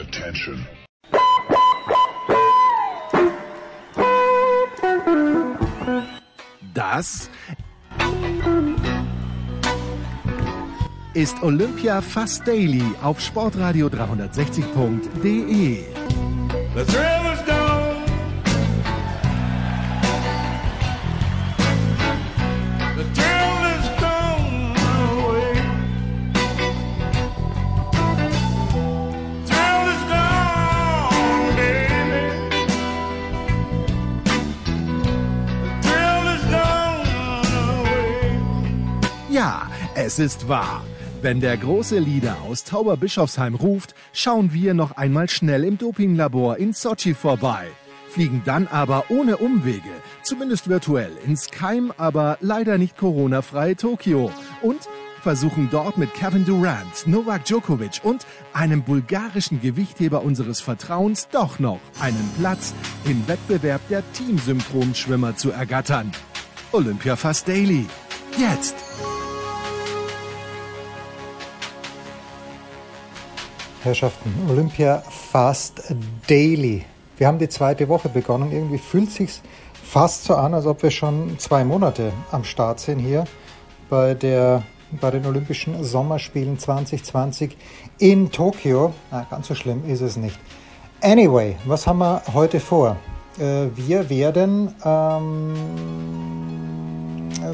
Attention. Das ist Olympia Fast Daily auf sportradio360.de. es ist wahr. Wenn der große Leader aus Tauberbischofsheim ruft, schauen wir noch einmal schnell im Dopinglabor in Sochi vorbei. Fliegen dann aber ohne Umwege, zumindest virtuell, ins Keim, aber leider nicht Corona-freie Tokio. Und versuchen dort mit Kevin Durant, Novak Djokovic und einem bulgarischen Gewichtheber unseres Vertrauens doch noch einen Platz im Wettbewerb der Teamsynchronschwimmer zu ergattern. Olympia Fast Daily. Jetzt. Herrschaften, Olympia Fast Daily. Wir haben die zweite Woche begonnen. Irgendwie fühlt sich fast so an, als ob wir schon zwei Monate am Start sind hier bei, der, bei den Olympischen Sommerspielen 2020 in Tokio. Na, ganz so schlimm ist es nicht. Anyway, was haben wir heute vor? Äh, wir werden ähm,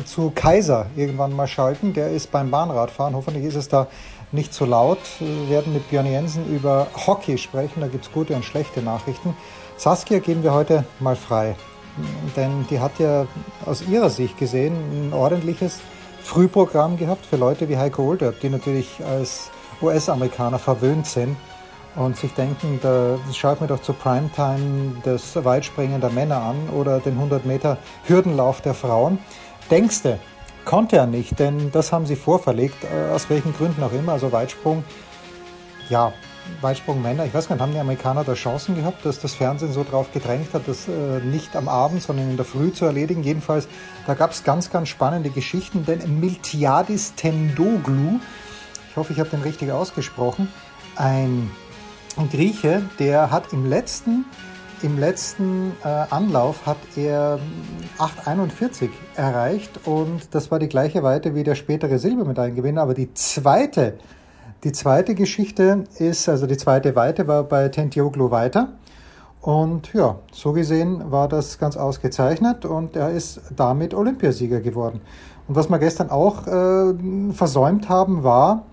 zu Kaiser irgendwann mal schalten. Der ist beim Bahnradfahren. Hoffentlich ist es da nicht zu laut. Wir werden mit Björn Jensen über Hockey sprechen. Da gibt es gute und schlechte Nachrichten. Saskia geben wir heute mal frei. Denn die hat ja aus ihrer Sicht gesehen ein ordentliches Frühprogramm gehabt für Leute wie Heiko Olderb, die natürlich als US-Amerikaner verwöhnt sind und sich denken, da schaut mir doch zu Primetime das Weitspringen der Männer an oder den 100 Meter Hürdenlauf der Frauen. Denkste, konnte er nicht, denn das haben sie vorverlegt, äh, aus welchen Gründen auch immer. Also Weitsprung, ja, Weitsprung Männer. Ich weiß gar nicht, haben die Amerikaner da Chancen gehabt, dass das Fernsehen so drauf gedrängt hat, das äh, nicht am Abend, sondern in der Früh zu erledigen. Jedenfalls, da gab es ganz, ganz spannende Geschichten, denn Miltiadis Tendoglu, ich hoffe, ich habe den richtig ausgesprochen, ein Grieche, der hat im letzten im letzten äh, Anlauf hat er 8,41 erreicht und das war die gleiche Weite wie der spätere Silbermedaillengewinner. Aber die zweite, die zweite Geschichte ist, also die zweite Weite war bei Tentioglu weiter. Und ja, so gesehen war das ganz ausgezeichnet und er ist damit Olympiasieger geworden. Und was wir gestern auch äh, versäumt haben, war,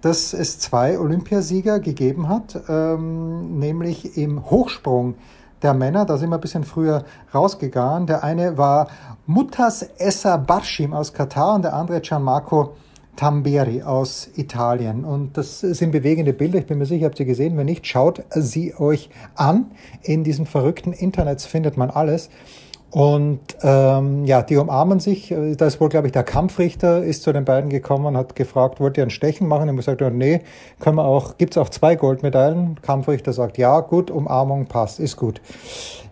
dass es zwei Olympiasieger gegeben hat, ähm, nämlich im Hochsprung der Männer, da sind wir ein bisschen früher rausgegangen. Der eine war Mutas Essa Barshim aus Katar und der andere Gianmarco Tamberi aus Italien. Und das sind bewegende Bilder. Ich bin mir sicher, habt ihr gesehen. Wenn nicht, schaut sie euch an. In diesem verrückten Internet findet man alles. Und ähm, ja, die umarmen sich. Da ist wohl, glaube ich, der Kampfrichter ist zu den beiden gekommen und hat gefragt, wollt ihr ein Stechen machen? Und gesagt, nee, können wir auch, gibt's auch zwei Goldmedaillen? Kampfrichter sagt, ja, gut, Umarmung passt, ist gut.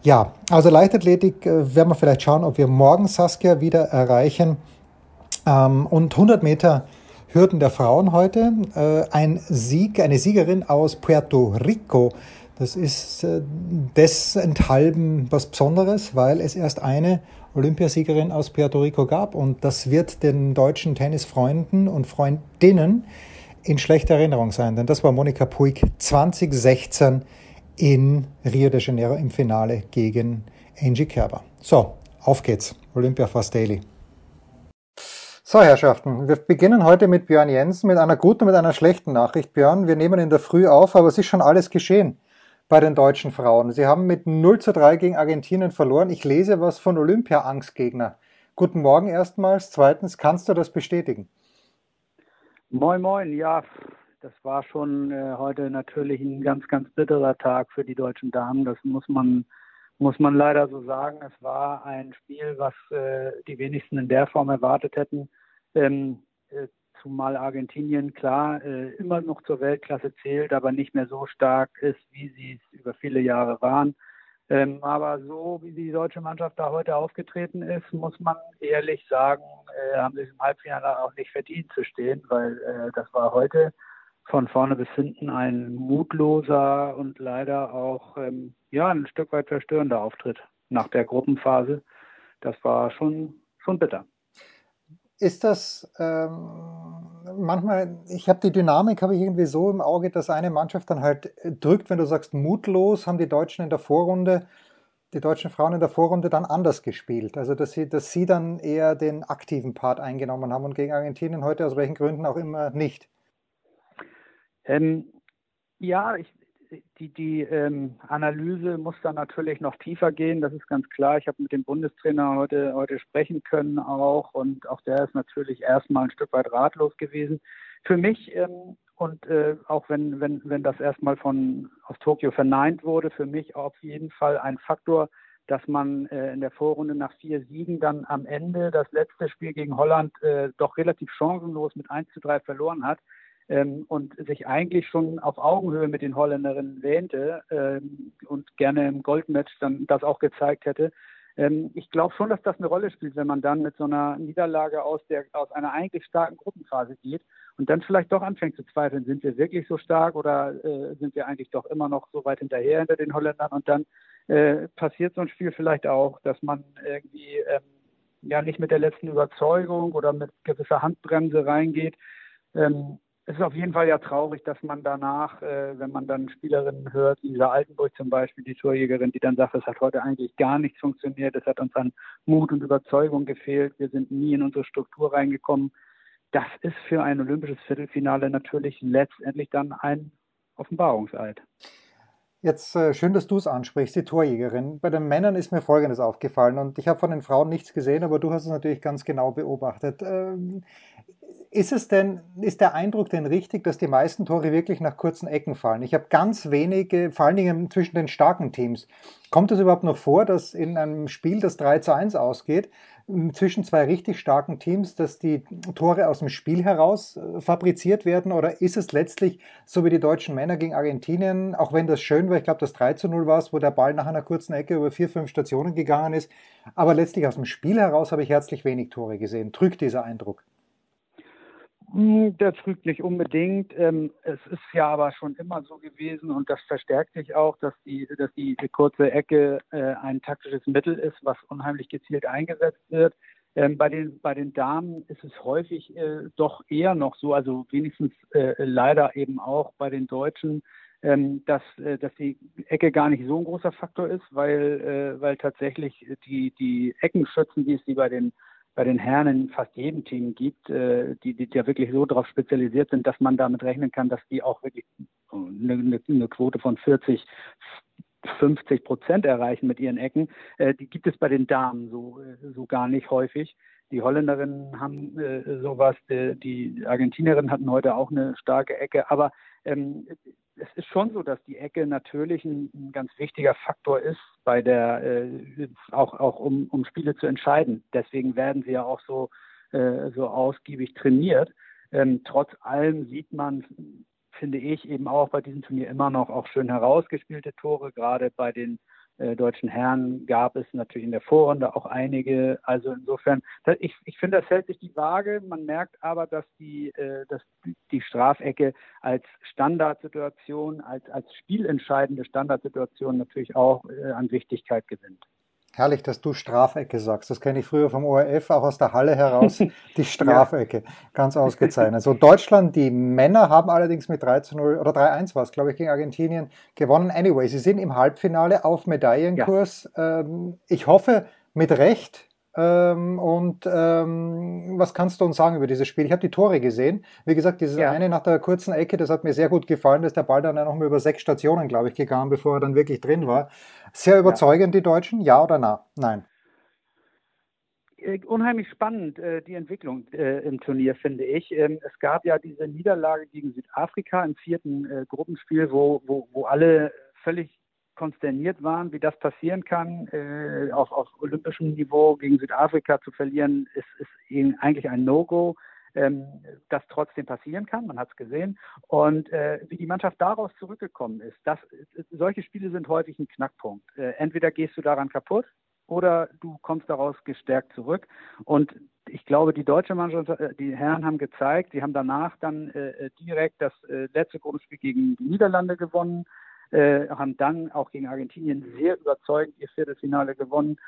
Ja, also Leichtathletik äh, werden wir vielleicht schauen, ob wir morgen Saskia wieder erreichen. Ähm, und 100 Meter Hürden der Frauen heute. Äh, ein Sieg, eine Siegerin aus Puerto Rico das ist äh, desenthalben was Besonderes, weil es erst eine Olympiasiegerin aus Puerto Rico gab und das wird den deutschen Tennisfreunden und Freundinnen in schlechter Erinnerung sein, denn das war Monika Puig 2016 in Rio de Janeiro im Finale gegen Angie Kerber. So, auf geht's. Olympia Fast Daily. So, Herrschaften, wir beginnen heute mit Björn Jensen mit einer guten und mit einer schlechten Nachricht. Björn, wir nehmen in der Früh auf, aber es ist schon alles geschehen bei den deutschen Frauen. Sie haben mit 0 zu 3 gegen Argentinien verloren. Ich lese was von Olympia-Angstgegner. Guten Morgen erstmals. Zweitens, kannst du das bestätigen? Moin, moin. Ja, das war schon äh, heute natürlich ein ganz, ganz bitterer Tag für die deutschen Damen. Das muss man, muss man leider so sagen. Es war ein Spiel, was äh, die wenigsten in der Form erwartet hätten. Ähm, äh, zumal Argentinien klar äh, immer noch zur Weltklasse zählt, aber nicht mehr so stark ist, wie sie es über viele Jahre waren. Ähm, aber so wie die deutsche Mannschaft da heute aufgetreten ist, muss man ehrlich sagen, äh, haben sie im Halbfinale auch nicht verdient zu stehen, weil äh, das war heute von vorne bis hinten ein mutloser und leider auch ähm, ja ein Stück weit verstörender Auftritt nach der Gruppenphase. Das war schon schon bitter. Ist das ähm, manchmal, ich habe die Dynamik, habe ich irgendwie so im Auge, dass eine Mannschaft dann halt drückt, wenn du sagst mutlos, haben die Deutschen in der Vorrunde, die deutschen Frauen in der Vorrunde dann anders gespielt. Also dass sie, dass sie dann eher den aktiven Part eingenommen haben und gegen Argentinien heute aus welchen Gründen auch immer nicht. Ähm, ja, ich, die, die ähm, Analyse muss dann natürlich noch tiefer gehen, das ist ganz klar. Ich habe mit dem Bundestrainer heute, heute sprechen können auch und auch der ist natürlich erstmal ein Stück weit ratlos gewesen. Für mich ähm, und äh, auch wenn, wenn, wenn das erstmal von aus Tokio verneint wurde, für mich auf jeden Fall ein Faktor, dass man äh, in der Vorrunde nach vier Siegen dann am Ende das letzte Spiel gegen Holland äh, doch relativ chancenlos mit 1 zu 3 verloren hat ähm, und sich eigentlich schon auf Augenhöhe mit den Holländerinnen wähnte ähm, und gerne im Goldmatch dann das auch gezeigt hätte. Ähm, ich glaube schon, dass das eine Rolle spielt, wenn man dann mit so einer Niederlage aus, der, aus einer eigentlich starken Gruppenphase geht und dann vielleicht doch anfängt zu zweifeln, sind wir wirklich so stark oder äh, sind wir eigentlich doch immer noch so weit hinterher hinter den Holländern und dann äh, passiert so ein Spiel vielleicht auch, dass man irgendwie ähm, ja nicht mit der letzten Überzeugung oder mit gewisser Handbremse reingeht. Ähm, es ist auf jeden Fall ja traurig, dass man danach, äh, wenn man dann Spielerinnen hört, Lisa Altenburg zum Beispiel, die Torjägerin, die dann sagt, es hat heute eigentlich gar nichts funktioniert, es hat uns an Mut und Überzeugung gefehlt, wir sind nie in unsere Struktur reingekommen. Das ist für ein olympisches Viertelfinale natürlich letztendlich dann ein Offenbarungseid. Jetzt äh, schön, dass du es ansprichst, die Torjägerin. Bei den Männern ist mir Folgendes aufgefallen und ich habe von den Frauen nichts gesehen, aber du hast es natürlich ganz genau beobachtet. Ähm, ist es denn, ist der Eindruck denn richtig, dass die meisten Tore wirklich nach kurzen Ecken fallen? Ich habe ganz wenige, vor allen Dingen zwischen den starken Teams. Kommt es überhaupt noch vor, dass in einem Spiel, das 3 zu 1 ausgeht, zwischen zwei richtig starken Teams, dass die Tore aus dem Spiel heraus äh, fabriziert werden? Oder ist es letztlich so wie die deutschen Männer gegen Argentinien, auch wenn das schön war, ich glaube, das 3 zu 0 war es, wo der Ball nach einer kurzen Ecke über vier, fünf Stationen gegangen ist. Aber letztlich aus dem Spiel heraus habe ich herzlich wenig Tore gesehen. Trügt dieser Eindruck? Hm, der trügt nicht unbedingt. Ähm, es ist ja aber schon immer so gewesen und das verstärkt sich auch, dass die, dass die, kurze Ecke äh, ein taktisches Mittel ist, was unheimlich gezielt eingesetzt wird. Ähm, bei, den, bei den Damen ist es häufig äh, doch eher noch so, also wenigstens äh, leider eben auch bei den Deutschen, ähm, dass, dass die Ecke gar nicht so ein großer Faktor ist, weil, weil tatsächlich die, die Eckenschützen, wie es die bei den bei den Herren in fast jedem Team gibt, äh, die, die ja wirklich so darauf spezialisiert sind, dass man damit rechnen kann, dass die auch wirklich eine, eine, eine Quote von 40, 50 Prozent erreichen mit ihren Ecken. Äh, die gibt es bei den Damen so, äh, so gar nicht häufig. Die Holländerinnen haben äh, sowas, die, die Argentinierinnen hatten heute auch eine starke Ecke, aber ähm, es ist schon so, dass die Ecke natürlich ein, ein ganz wichtiger Faktor ist bei der äh, auch auch um, um Spiele zu entscheiden. Deswegen werden sie ja auch so äh, so ausgiebig trainiert. Ähm, trotz allem sieht man, finde ich, eben auch bei diesem Turnier immer noch auch schön herausgespielte Tore, gerade bei den äh, deutschen Herren gab es natürlich in der Vorrunde auch einige. Also insofern, ich, ich finde, das hält sich die Waage. Man merkt aber, dass die, äh, dass die Strafecke als Standardsituation, als, als spielentscheidende Standardsituation natürlich auch äh, an Wichtigkeit gewinnt. Herrlich, dass du Strafecke sagst. Das kenne ich früher vom ORF, auch aus der Halle heraus. Die Strafecke. ja. Ganz ausgezeichnet. So, Deutschland, die Männer haben allerdings mit 3 zu 0 oder 3-1 war es, glaube ich, gegen Argentinien gewonnen. Anyway, sie sind im Halbfinale auf Medaillenkurs. Ja. Ähm, ich hoffe, mit Recht, ähm, und ähm, was kannst du uns sagen über dieses Spiel? Ich habe die Tore gesehen. Wie gesagt, dieses ja. eine nach der kurzen Ecke, das hat mir sehr gut gefallen. Da ist der Ball dann noch mal über sechs Stationen, glaube ich, gegangen, bevor er dann wirklich drin war. Sehr überzeugend, ja. die Deutschen, ja oder na? Nein? Äh, unheimlich spannend, äh, die Entwicklung äh, im Turnier, finde ich. Ähm, es gab ja diese Niederlage gegen Südafrika im vierten Gruppenspiel, wo, wo, wo alle völlig konsterniert waren, wie das passieren kann, äh, auf, auf olympischem Niveau gegen Südafrika zu verlieren, ist, ist eigentlich ein No-Go. Ähm, das trotzdem passieren kann, man hat es gesehen. Und äh, wie die Mannschaft daraus zurückgekommen ist, das, solche Spiele sind häufig ein Knackpunkt. Äh, entweder gehst du daran kaputt oder du kommst daraus gestärkt zurück. Und ich glaube, die deutsche Mannschaft, äh, die Herren haben gezeigt, sie haben danach dann äh, äh direkt das äh, letzte Gruppenspiel gegen die Niederlande gewonnen, äh, haben dann auch gegen Argentinien sehr überzeugend ihr Viertelfinale gewonnen.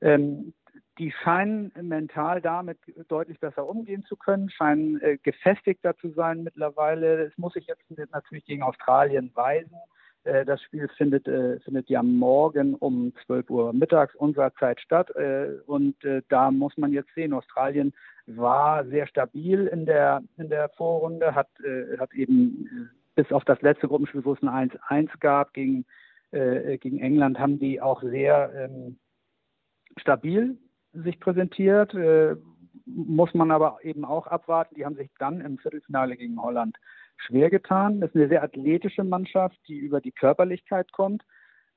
Ähm, die scheinen mental damit deutlich besser umgehen zu können, scheinen äh, gefestigter zu sein mittlerweile. Es muss sich jetzt natürlich gegen Australien weisen. Äh, das Spiel findet, äh, findet ja morgen um 12 Uhr mittags unserer Zeit statt. Äh, und äh, da muss man jetzt sehen, Australien war sehr stabil in der, in der Vorrunde, hat, äh, hat eben bis auf das letzte Gruppenspiel, wo es ein 1-1 gab gegen, gegen England, haben die auch sehr ähm, stabil sich präsentiert. Äh, muss man aber eben auch abwarten. Die haben sich dann im Viertelfinale gegen Holland schwer getan. Das ist eine sehr athletische Mannschaft, die über die Körperlichkeit kommt,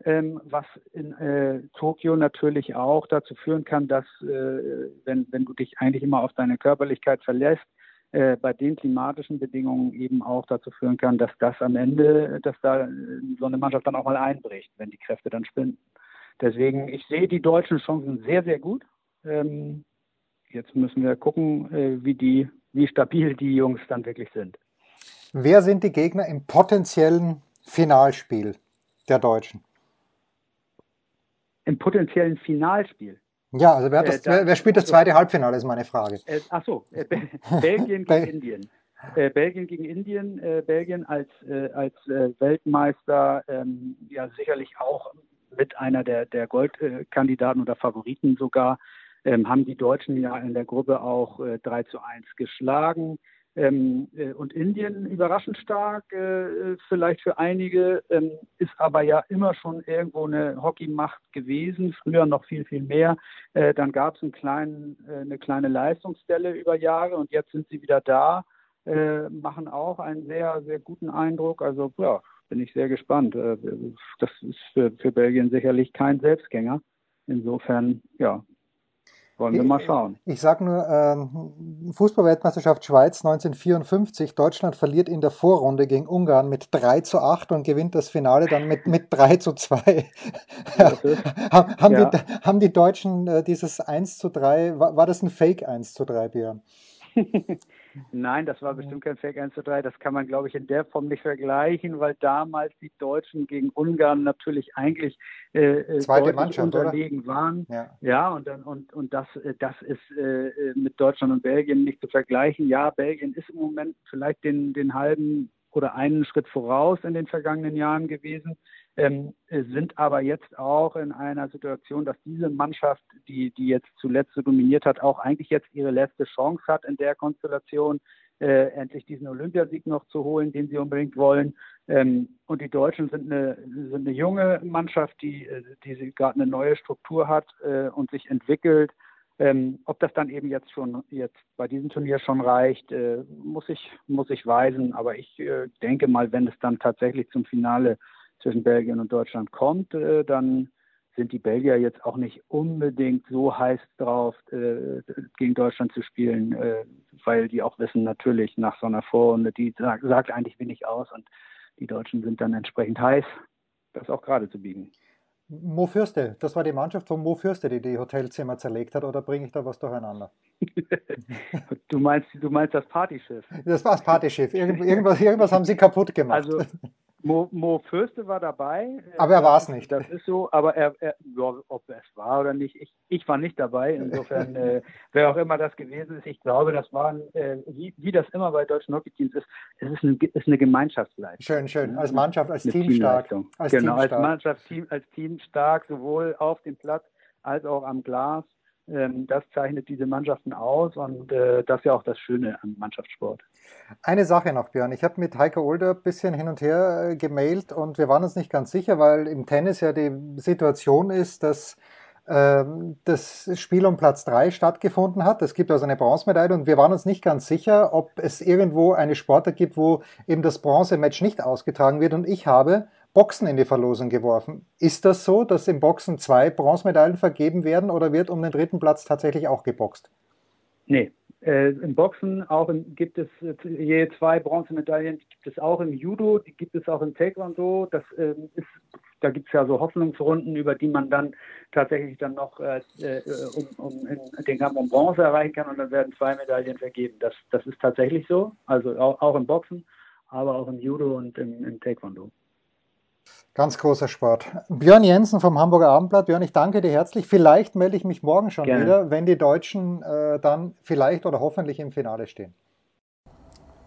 ähm, was in äh, Tokio natürlich auch dazu führen kann, dass, äh, wenn, wenn du dich eigentlich immer auf deine Körperlichkeit verlässt, äh, bei den klimatischen Bedingungen eben auch dazu führen kann, dass das am Ende, dass da so eine Mannschaft dann auch mal einbricht, wenn die Kräfte dann spinnen. Deswegen, ich sehe die deutschen Chancen sehr, sehr gut. Ähm, jetzt müssen wir gucken, äh, wie, die, wie stabil die Jungs dann wirklich sind. Wer sind die Gegner im potenziellen Finalspiel der Deutschen? Im potenziellen Finalspiel? Ja, also wer, das, äh, wer, wer spielt das zweite Halbfinale, ist meine Frage. Äh, ach so, äh, Belgien gegen Indien. Äh, Belgien gegen Indien, äh, Belgien als, äh, als Weltmeister, ähm, ja sicherlich auch mit einer der, der Goldkandidaten oder Favoriten sogar ähm, haben die Deutschen ja in der Gruppe auch äh, 3 zu 1 geschlagen. Ähm, äh, und Indien überraschend stark, äh, vielleicht für einige, ähm, ist aber ja immer schon irgendwo eine Hockeymacht gewesen, früher noch viel, viel mehr. Äh, dann gab es äh, eine kleine Leistungsstelle über Jahre und jetzt sind sie wieder da, äh, machen auch einen sehr, sehr guten Eindruck. Also ja, bin ich sehr gespannt. Äh, das ist für, für Belgien sicherlich kein Selbstgänger. Insofern, ja, wollen wir mal schauen. Ich, ich sage nur, ähm, Fußballweltmeisterschaft Schweiz 1954. Deutschland verliert in der Vorrunde gegen Ungarn mit 3 zu 8 und gewinnt das Finale dann mit, mit 3 zu 2. haben, ja. die, haben die Deutschen äh, dieses 1 zu 3, war, war das ein Fake 1 zu 3, Björn? Nein, das war bestimmt kein Fake 1 zu 3. Das kann man, glaube ich, in der Form nicht vergleichen, weil damals die Deutschen gegen Ungarn natürlich eigentlich äh, äh Zweite Mannschaft, unterlegen oder? waren. Ja, ja und, dann, und, und das, äh, das ist äh, mit Deutschland und Belgien nicht zu vergleichen. Ja, Belgien ist im Moment vielleicht den, den halben oder einen Schritt voraus in den vergangenen Jahren gewesen ähm, sind aber jetzt auch in einer Situation, dass diese Mannschaft, die, die jetzt zuletzt so dominiert hat, auch eigentlich jetzt ihre letzte Chance hat in der Konstellation, äh, endlich diesen Olympiasieg noch zu holen, den sie unbedingt wollen. Ähm, und die Deutschen sind eine, sind eine junge Mannschaft, die, die gerade eine neue Struktur hat äh, und sich entwickelt. Ähm, ob das dann eben jetzt schon jetzt bei diesem Turnier schon reicht, äh, muss ich muss ich weisen. Aber ich äh, denke mal, wenn es dann tatsächlich zum Finale zwischen Belgien und Deutschland kommt, äh, dann sind die Belgier jetzt auch nicht unbedingt so heiß drauf, äh, gegen Deutschland zu spielen, äh, weil die auch wissen, natürlich nach so einer Vorrunde, die sagt, sagt eigentlich wenig aus und die Deutschen sind dann entsprechend heiß, das auch gerade zu biegen. Mo Fürste, das war die Mannschaft von Mo Fürste, die die Hotelzimmer zerlegt hat, oder bringe ich da was durcheinander? du, meinst, du meinst das Partyschiff? Das war das Partyschiff. Irgendwas, irgendwas haben sie kaputt gemacht. Also, Mo, Mo Fürste war dabei. Aber er war es nicht. Das ist so, aber er, er ja, ob es war oder nicht, ich, ich war nicht dabei. Insofern, äh, wer auch immer das gewesen ist, ich glaube, das waren, äh, wie, wie das immer bei deutschen Hockeyteams ist, es ist eine, ist eine Gemeinschaftsleistung. Schön, schön. Als Mannschaft, als Team stark. Als genau, Team stark. als Mannschaft, Team, als Team stark, sowohl auf dem Platz als auch am Glas. Ähm, das zeichnet diese Mannschaften aus und äh, das ist ja auch das Schöne am Mannschaftssport. Eine Sache noch, Björn. Ich habe mit Heiko Older ein bisschen hin und her äh, gemailt und wir waren uns nicht ganz sicher, weil im Tennis ja die Situation ist, dass ähm, das Spiel um Platz 3 stattgefunden hat. Es gibt also eine Bronzemedaille und wir waren uns nicht ganz sicher, ob es irgendwo eine Sportart gibt, wo eben das Bronzematch nicht ausgetragen wird. Und ich habe Boxen in die Verlosung geworfen. Ist das so, dass im Boxen zwei Bronzemedaillen vergeben werden oder wird um den dritten Platz tatsächlich auch geboxt? Nee, äh, Im Boxen auch im, gibt es äh, je zwei Bronzemedaillen, die gibt es auch im Judo, die gibt es auch im Taekwondo. Das äh, ist da gibt es ja so Hoffnungsrunden, über die man dann tatsächlich dann noch äh, äh um, um den Kampf um Bronze erreichen kann und dann werden zwei Medaillen vergeben. Das, das ist tatsächlich so, also auch, auch im Boxen, aber auch im Judo und im, im Taekwondo. Ganz großer Sport. Björn Jensen vom Hamburger Abendblatt. Björn, ich danke dir herzlich. Vielleicht melde ich mich morgen schon Gerne. wieder, wenn die Deutschen äh, dann vielleicht oder hoffentlich im Finale stehen.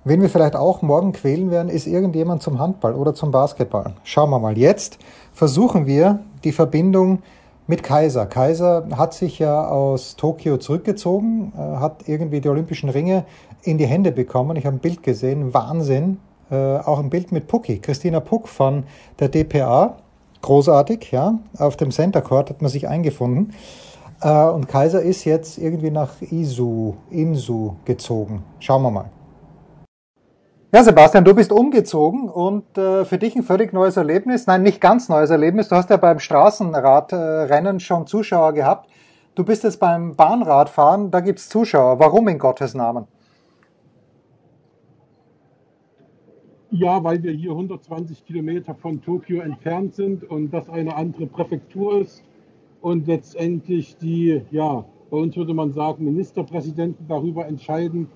Wen wir vielleicht auch morgen quälen werden, ist irgendjemand zum Handball oder zum Basketball. Schauen wir mal. Jetzt versuchen wir die Verbindung mit Kaiser. Kaiser hat sich ja aus Tokio zurückgezogen, äh, hat irgendwie die Olympischen Ringe in die Hände bekommen. Ich habe ein Bild gesehen, Wahnsinn. Äh, auch ein Bild mit Pucki, Christina Puck von der DPA. Großartig, ja. Auf dem Center Court hat man sich eingefunden. Äh, und Kaiser ist jetzt irgendwie nach Isu, Insu gezogen. Schauen wir mal. Ja, Sebastian, du bist umgezogen und äh, für dich ein völlig neues Erlebnis. Nein, nicht ganz neues Erlebnis. Du hast ja beim Straßenradrennen schon Zuschauer gehabt. Du bist jetzt beim Bahnradfahren, da gibt's Zuschauer. Warum in Gottes Namen? Ja, weil wir hier 120 Kilometer von Tokio entfernt sind und das eine andere Präfektur ist und letztendlich die, ja, bei uns würde man sagen, Ministerpräsidenten darüber entscheiden,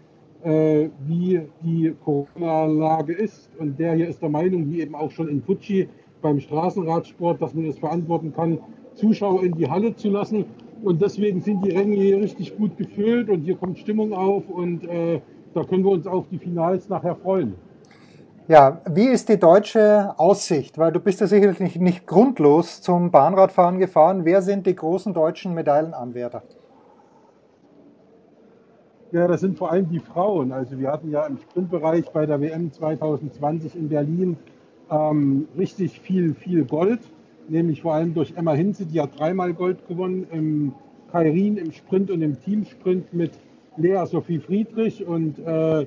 äh, wie die Corona-Lage ist. Und der hier ist der Meinung, wie eben auch schon in Fuji beim Straßenradsport, dass man es verantworten kann, Zuschauer in die Halle zu lassen. Und deswegen sind die Ränge hier richtig gut gefüllt und hier kommt Stimmung auf und äh, da können wir uns auf die Finals nachher freuen. Ja, wie ist die deutsche Aussicht? Weil du bist ja sicherlich nicht, nicht grundlos zum Bahnradfahren gefahren. Wer sind die großen deutschen Medaillenanwärter? Ja, das sind vor allem die Frauen. Also wir hatten ja im Sprintbereich bei der WM 2020 in Berlin ähm, richtig viel, viel Gold, nämlich vor allem durch Emma Hinze, die hat dreimal Gold gewonnen im Kairin, im Sprint und im Teamsprint mit Lea Sophie Friedrich und äh,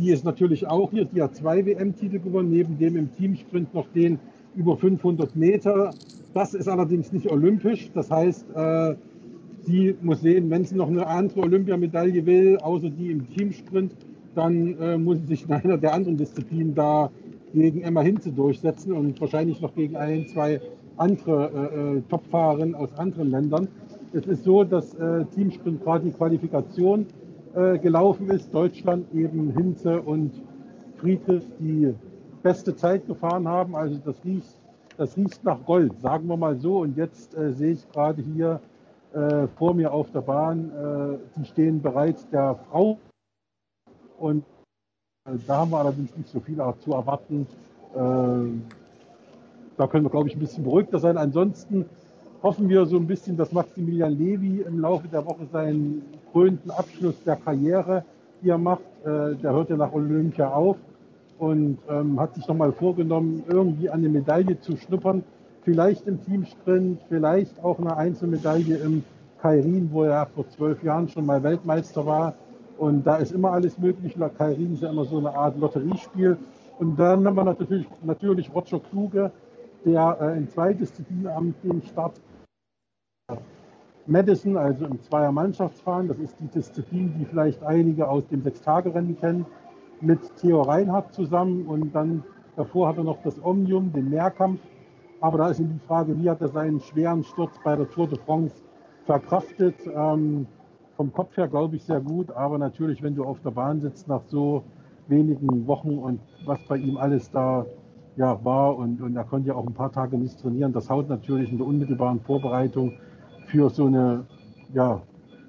die ist natürlich auch hier, die hat zwei WM-Titel gewonnen, neben dem im Teamsprint noch den über 500 Meter. Das ist allerdings nicht olympisch, das heißt, äh, muss sehen, wenn sie noch eine andere Olympiamedaille will, außer die im Teamsprint, dann äh, muss sie sich in einer der anderen Disziplinen da gegen Emma Hinze durchsetzen und wahrscheinlich noch gegen ein, zwei andere äh, äh Topfahrerinnen aus anderen Ländern. Es ist so, dass äh, Teamsprint gerade die Qualifikation äh, gelaufen ist. Deutschland eben Hinze und Friedrich die beste Zeit gefahren haben. Also das riecht, das riecht nach Gold, sagen wir mal so. Und jetzt äh, sehe ich gerade hier äh, vor mir auf der Bahn, äh, die stehen bereits der Frau. Und äh, da haben wir allerdings nicht so viel zu erwarten. Äh, da können wir, glaube ich, ein bisschen beruhigter sein. Ansonsten hoffen wir so ein bisschen, dass Maximilian Levy im Laufe der Woche seinen krönten Abschluss der Karriere hier macht. Äh, der hört ja nach Olympia auf und ähm, hat sich nochmal vorgenommen, irgendwie an eine Medaille zu schnuppern vielleicht im Teamsprint, vielleicht auch eine Einzelmedaille im Kairin, wo er vor zwölf Jahren schon mal Weltmeister war. Und da ist immer alles möglich. Kairin ist ja immer so eine Art Lotteriespiel. Und dann haben wir natürlich, natürlich Roger Kluge, der äh, in zwei Disziplinen am dem Start Madison, also im Zweier-Mannschaftsfahren, das ist die Disziplin, die vielleicht einige aus dem Sechstagerennen kennen, mit Theo Reinhardt zusammen. Und dann davor hat er noch das Omnium, den Mehrkampf. Aber da ist eben die Frage, wie hat er seinen schweren Sturz bei der Tour de France verkraftet? Ähm, vom Kopf her glaube ich sehr gut, aber natürlich, wenn du auf der Bahn sitzt nach so wenigen Wochen und was bei ihm alles da ja, war und, und er konnte ja auch ein paar Tage nicht trainieren, das haut natürlich in der unmittelbaren Vorbereitung für so eine ja,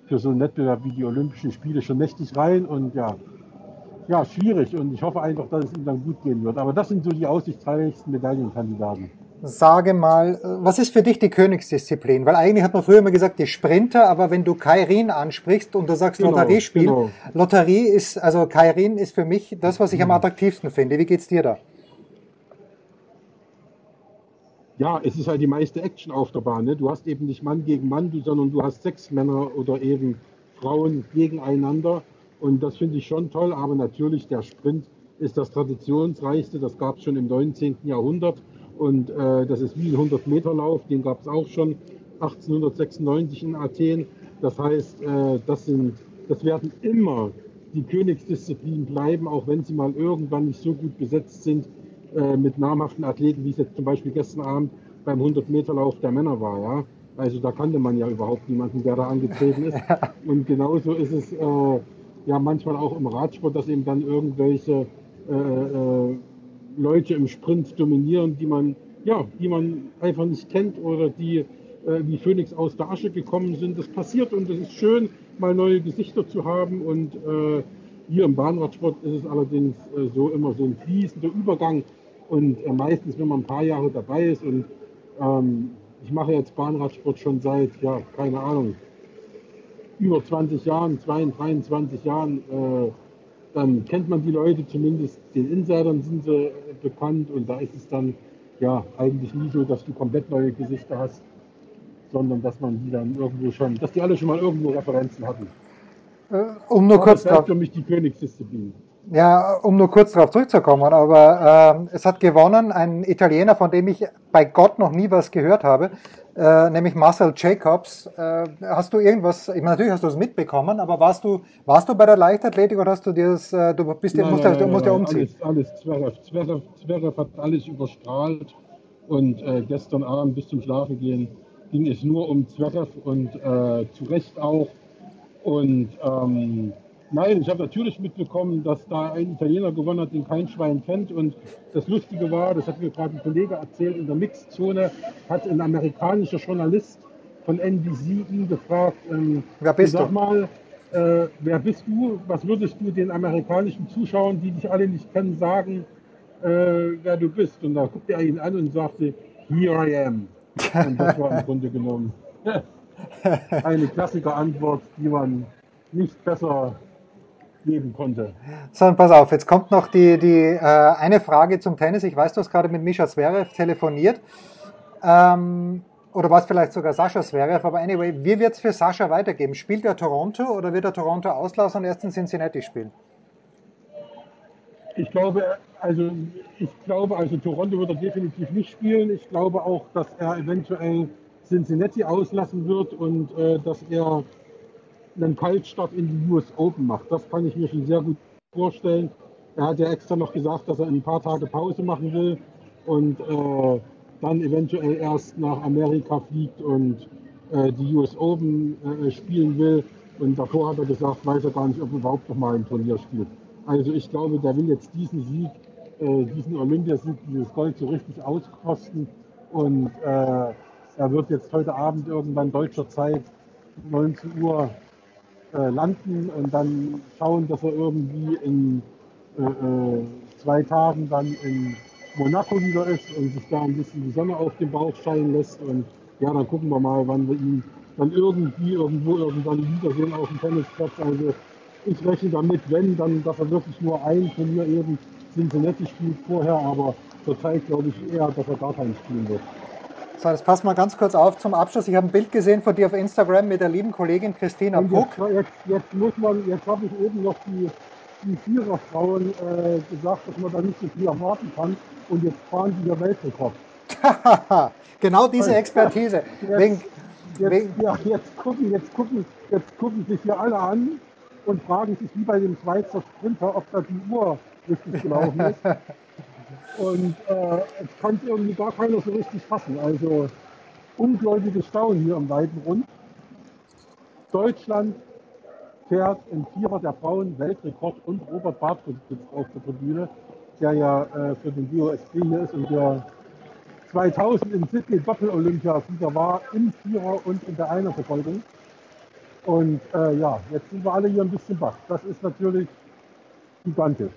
für so einen Wettbewerb wie die Olympischen Spiele schon mächtig rein und ja, ja, schwierig und ich hoffe einfach, dass es ihm dann gut gehen wird. Aber das sind so die aussichtsreichsten Medaillenkandidaten sage mal, was ist für dich die Königsdisziplin? Weil eigentlich hat man früher immer gesagt, die Sprinter, aber wenn du Kairin ansprichst und du sagst genau, Lotteriespiel, genau. Lotterie ist, also Kairin ist für mich das, was ich am mhm. attraktivsten finde. Wie geht's dir da? Ja, es ist halt die meiste Action auf der Bahn. Ne? Du hast eben nicht Mann gegen Mann, sondern du hast sechs Männer oder eben Frauen gegeneinander. Und das finde ich schon toll. Aber natürlich, der Sprint ist das traditionsreichste. Das gab es schon im 19. Jahrhundert. Und äh, das ist wie ein 100-Meter-Lauf, den gab es auch schon 1896 in Athen. Das heißt, äh, das, sind, das werden immer die Königsdisziplinen bleiben, auch wenn sie mal irgendwann nicht so gut besetzt sind äh, mit namhaften Athleten, wie es jetzt zum Beispiel gestern Abend beim 100-Meter-Lauf der Männer war. Ja? Also da kannte man ja überhaupt niemanden, der da angetreten ist. Und genauso ist es äh, ja manchmal auch im Radsport, dass eben dann irgendwelche äh, äh, Leute im Sprint dominieren, die man ja, die man einfach nicht kennt oder die äh, wie Phönix aus der Asche gekommen sind. Das passiert und es ist schön, mal neue Gesichter zu haben. Und äh, hier im Bahnradsport ist es allerdings äh, so immer so ein fließender Übergang. Und äh, meistens, wenn man ein paar Jahre dabei ist und ähm, ich mache jetzt Bahnradsport schon seit, ja, keine Ahnung, über 20 Jahren, 22, 23 Jahren, äh, dann kennt man die Leute, zumindest den Insidern sind sie äh, bekannt und da ist es dann ja eigentlich nie so, dass du komplett neue Gesichter hast, sondern dass man die dann irgendwo schon, dass die alle schon mal irgendwo Referenzen hatten. Äh, um nur kurz das ist für mich die Königsdisziplin. Ja, um nur kurz darauf zurückzukommen, aber ähm, es hat gewonnen ein Italiener, von dem ich bei Gott noch nie was gehört habe, äh, nämlich Marcel Jacobs. Äh, hast du irgendwas, ich meine, natürlich hast du es mitbekommen, aber warst du, warst du bei der Leichtathletik oder hast du dir das, äh, du bist, ja, musst, ja, du musst ja umziehen? Alles, alles Zverev. Zverev. Zverev hat alles überstrahlt und äh, gestern Abend bis zum Schlafengehen ging es nur um Zverev und äh, zu Recht auch. Und ähm, nein, ich habe natürlich mitbekommen, dass da ein Italiener gewonnen hat, den kein Schwein kennt. Und das Lustige war, das hat mir gerade ein Kollege erzählt, in der Mixzone hat ein amerikanischer Journalist von NBC ihn gefragt, ähm, Wer bist sag du? mal, äh, wer bist du? Was würdest du den amerikanischen Zuschauern, die dich alle nicht kennen, sagen, äh, wer du bist? Und da guckte er ihn an und sagte, Here I am. Und das war im Grunde genommen eine Klassiker-Antwort, die man nicht besser geben konnte. So, pass auf, jetzt kommt noch die, die äh, eine Frage zum Tennis. Ich weiß, du hast gerade mit Mischa Zverev telefoniert. Ähm, oder war es vielleicht sogar Sascha Zverev, aber anyway, wie wird es für Sascha weitergehen? Spielt er Toronto oder wird er Toronto auslassen und erst in Cincinnati spielen? Ich glaube, also ich glaube, also Toronto wird er definitiv nicht spielen. Ich glaube auch, dass er eventuell Cincinnati auslassen wird und äh, dass er einen Kaltstart in die US Open macht. Das kann ich mir schon sehr gut vorstellen. Er hat ja extra noch gesagt, dass er ein paar Tage Pause machen will und äh, dann eventuell erst nach Amerika fliegt und äh, die US Open äh, spielen will. Und davor hat er gesagt, weiß er gar nicht, ob er überhaupt noch mal ein Turnier spielt. Also ich glaube, der will jetzt diesen Sieg, äh, diesen Olympiasieg, dieses Gold so richtig auskosten. Und äh, er wird jetzt heute Abend irgendwann deutscher Zeit 19 Uhr äh, landen und dann schauen, dass er irgendwie in äh, äh, zwei Tagen dann in Monaco wieder ist und sich da ein bisschen die Sonne auf den Bauch scheinen lässt. Und ja, dann gucken wir mal, wann wir ihn dann irgendwie irgendwo irgendwann wiedersehen auf dem Tennisplatz. Also ich rechne damit, wenn, dann, dass er wirklich nur ein Turnier eben Cincinnati spielt vorher, aber zurzeit glaube ich eher, dass er gar keinen spielen wird. So, jetzt pass mal ganz kurz auf zum Abschluss. Ich habe ein Bild gesehen von dir auf Instagram mit der lieben Kollegin Christina Und Puck. jetzt, jetzt, jetzt muss man, jetzt habe ich eben noch die, die Viererfrauen äh, gesagt, dass man da nicht so viel erwarten kann. Und jetzt fahren die der Weltrekord. genau diese Expertise. Jetzt, Wegen, jetzt, wegen, ja, jetzt gucken, jetzt gucken, jetzt gucken sich hier alle an und fragen sich wie bei dem Schweizer Sprinter, ob da die Uhr richtig gelaufen ist. Und äh, es kann irgendwie gar keiner so richtig fassen. Also ungläubiges Staunen hier im weiten Rund. Deutschland fährt im Vierer der Frauen Weltrekord und Robert Bartsch sitzt auf der Tribüne, der ja äh, für den BOSP hier ist und der 2000 in Sydney Doppel-Olympiasieger war im Vierer und in der Einerverfolgung. Und äh, ja, jetzt sind wir alle hier ein bisschen baff. Das ist natürlich gigantisch.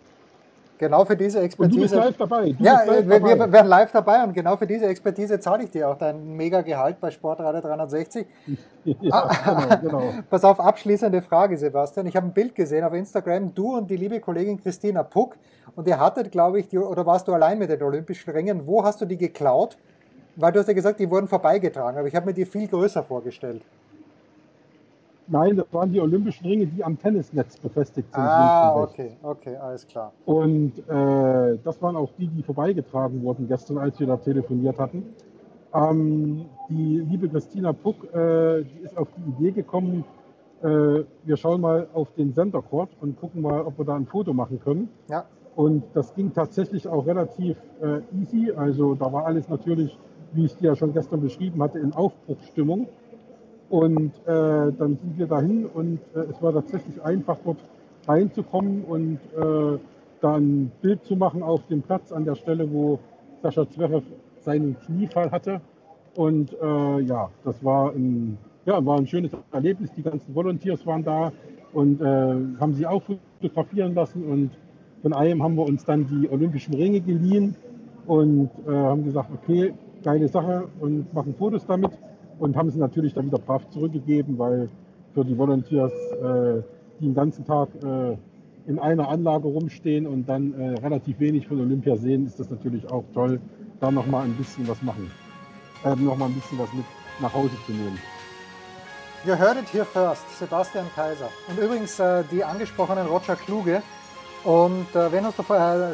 Genau für diese Und du bist Expertise. live dabei. Du Ja, live wir, wir dabei. werden live dabei und genau für diese Expertise zahle ich dir auch dein mega Gehalt bei Sportradio 360. ja, genau, genau. Pass auf, abschließende Frage, Sebastian. Ich habe ein Bild gesehen auf Instagram, du und die liebe Kollegin Christina Puck. Und ihr hattet, glaube ich, die, oder warst du allein mit den Olympischen Ringen? Wo hast du die geklaut? Weil du hast ja gesagt, die wurden vorbeigetragen, aber ich habe mir die viel größer vorgestellt. Nein, das waren die Olympischen Ringe, die am Tennisnetz befestigt sind. Ah, okay, okay, alles klar. Und äh, das waren auch die, die vorbeigetragen wurden gestern, als wir da telefoniert hatten. Ähm, die liebe Christina Puck, äh, die ist auf die Idee gekommen, äh, wir schauen mal auf den Center Court und gucken mal, ob wir da ein Foto machen können. Ja, Und das ging tatsächlich auch relativ äh, easy. Also da war alles natürlich, wie ich dir ja schon gestern beschrieben hatte, in Aufbruchsstimmung. Und äh, dann sind wir dahin und äh, es war tatsächlich einfach dort reinzukommen und äh, dann Bild zu machen auf dem Platz an der Stelle, wo Sascha Zverev seinen Kniefall hatte. Und äh, ja, das war ein, ja, war ein schönes Erlebnis. Die ganzen Volunteers waren da und äh, haben sie auch fotografieren lassen. Und von einem haben wir uns dann die Olympischen Ringe geliehen und äh, haben gesagt, okay, geile Sache und machen Fotos damit und haben sie natürlich dann wieder brav zurückgegeben, weil für die Volunteers, äh, die den ganzen Tag äh, in einer Anlage rumstehen und dann äh, relativ wenig von Olympia sehen, ist das natürlich auch toll, da nochmal ein bisschen was machen, äh, nochmal ein bisschen was mit nach Hause zu nehmen. You heard it here first, Sebastian Kaiser. Und übrigens äh, die angesprochenen Roger Kluge und äh, Venus,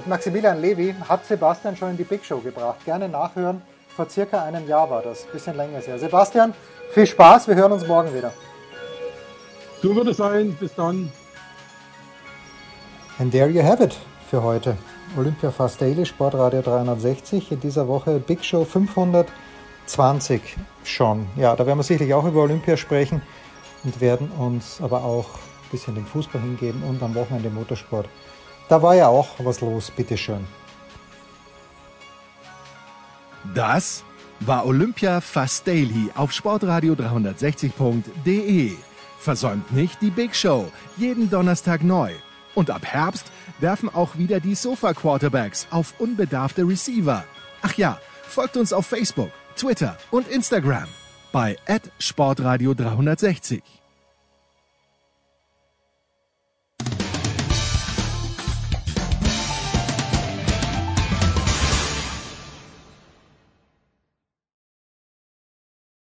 Maximilian Levy hat Sebastian schon in die Big Show gebracht. Gerne nachhören. Vor circa einem Jahr war das, bisschen länger ist her. Sebastian, viel Spaß, wir hören uns morgen wieder. So wird es sein. Bis dann. And there you have it für heute. Olympia Fast Daily, Sportradio 360. In dieser Woche Big Show 520 schon. Ja, da werden wir sicherlich auch über Olympia sprechen und werden uns aber auch ein bisschen dem Fußball hingeben und am Wochenende Motorsport. Da war ja auch was los, bitteschön. Das war Olympia Fast Daily auf sportradio 360.de. Versäumt nicht die Big Show, jeden Donnerstag neu. Und ab Herbst werfen auch wieder die Sofa Quarterbacks auf unbedarfte Receiver. Ach ja, folgt uns auf Facebook, Twitter und Instagram bei Sportradio 360.